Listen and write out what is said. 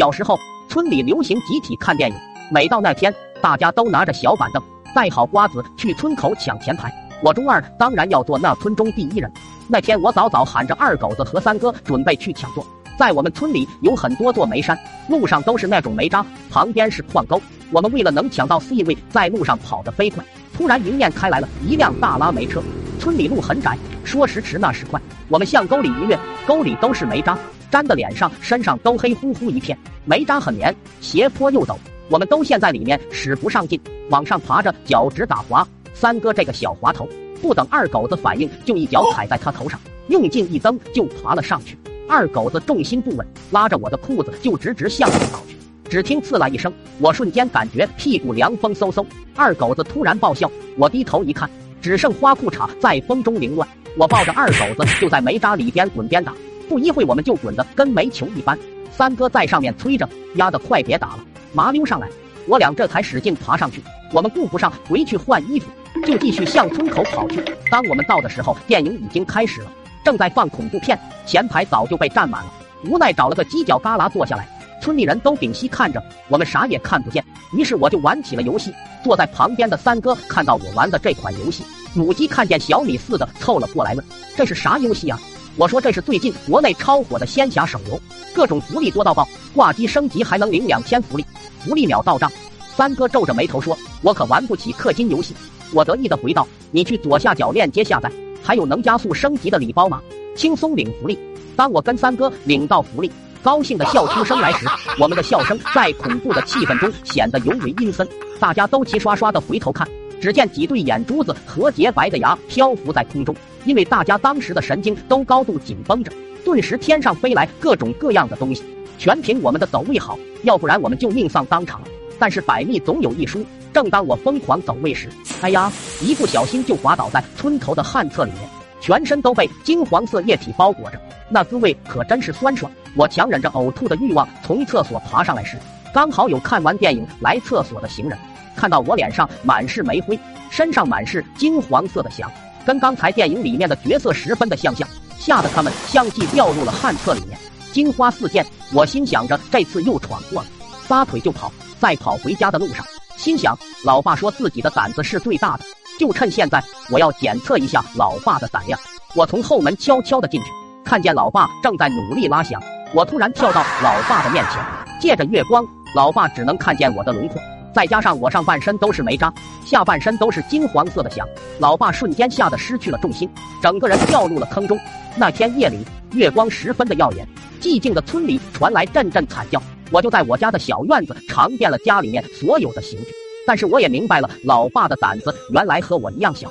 小时候，村里流行集体看电影，每到那天，大家都拿着小板凳，带好瓜子去村口抢前排。我中二，当然要做那村中第一人。那天我早早喊着二狗子和三哥准备去抢座。在我们村里有很多座煤山，路上都是那种煤渣，旁边是矿沟。我们为了能抢到 C 位，在路上跑得飞快。突然迎面开来了一辆大拉煤车。村里路很窄，说时迟那时快，我们向沟里一跃，沟里都是煤渣。粘的脸上、身上都黑乎乎一片，煤渣很黏，斜坡又陡，我们都陷在里面，使不上劲，往上爬着，脚直打滑。三哥这个小滑头，不等二狗子反应，就一脚踩在他头上，用劲一蹬就爬了上去。二狗子重心不稳，拉着我的裤子就直直向后倒去。只听刺啦一声，我瞬间感觉屁股凉风嗖嗖。二狗子突然爆笑，我低头一看，只剩花裤衩在风中凌乱。我抱着二狗子就在煤渣里边滚边打。不一会，我们就滚得跟煤球一般。三哥在上面催着，丫的快别打了，麻溜上来。我俩这才使劲爬上去。我们顾不上回去换衣服，就继续向村口跑去。当我们到的时候，电影已经开始了，正在放恐怖片，前排早就被占满了。无奈找了个犄角旮旯坐下来，村里人都屏息看着，我们啥也看不见。于是我就玩起了游戏。坐在旁边的三哥看到我玩的这款游戏，母鸡看见小米似的凑了过来问：“这是啥游戏啊？”我说这是最近国内超火的仙侠手游，各种福利多到爆，挂机升级还能领两千福利，福利秒到账。三哥皱着眉头说：“我可玩不起氪金游戏。”我得意的回道：“你去左下角链接下载，还有能加速升级的礼包吗？轻松领福利。”当我跟三哥领到福利，高兴的笑出声来时，我们的笑声在恐怖的气氛中显得尤为阴森。大家都齐刷刷的回头看，只见几对眼珠子和洁白的牙漂浮在空中。因为大家当时的神经都高度紧绷着，顿时天上飞来各种各样的东西，全凭我们的走位好，要不然我们就命丧当场了。但是百密总有一疏，正当我疯狂走位时，哎呀，一不小心就滑倒在村头的旱厕里面，全身都被金黄色液体包裹着，那滋味可真是酸爽。我强忍着呕吐的欲望从厕所爬上来时，刚好有看完电影来厕所的行人，看到我脸上满是煤灰，身上满是金黄色的翔。跟刚才电影里面的角色十分的相像，吓得他们相继掉入了旱厕里面，金花四溅。我心想着这次又闯祸了，撒腿就跑。在跑回家的路上，心想老爸说自己的胆子是最大的，就趁现在我要检测一下老爸的胆量。我从后门悄悄的进去，看见老爸正在努力拉响。我突然跳到老爸的面前，借着月光，老爸只能看见我的轮廓。再加上我上半身都是煤渣，下半身都是金黄色的响，老爸瞬间吓得失去了重心，整个人掉入了坑中。那天夜里，月光十分的耀眼，寂静的村里传来阵阵惨叫。我就在我家的小院子尝遍了家里面所有的刑具，但是我也明白了，老爸的胆子原来和我一样小。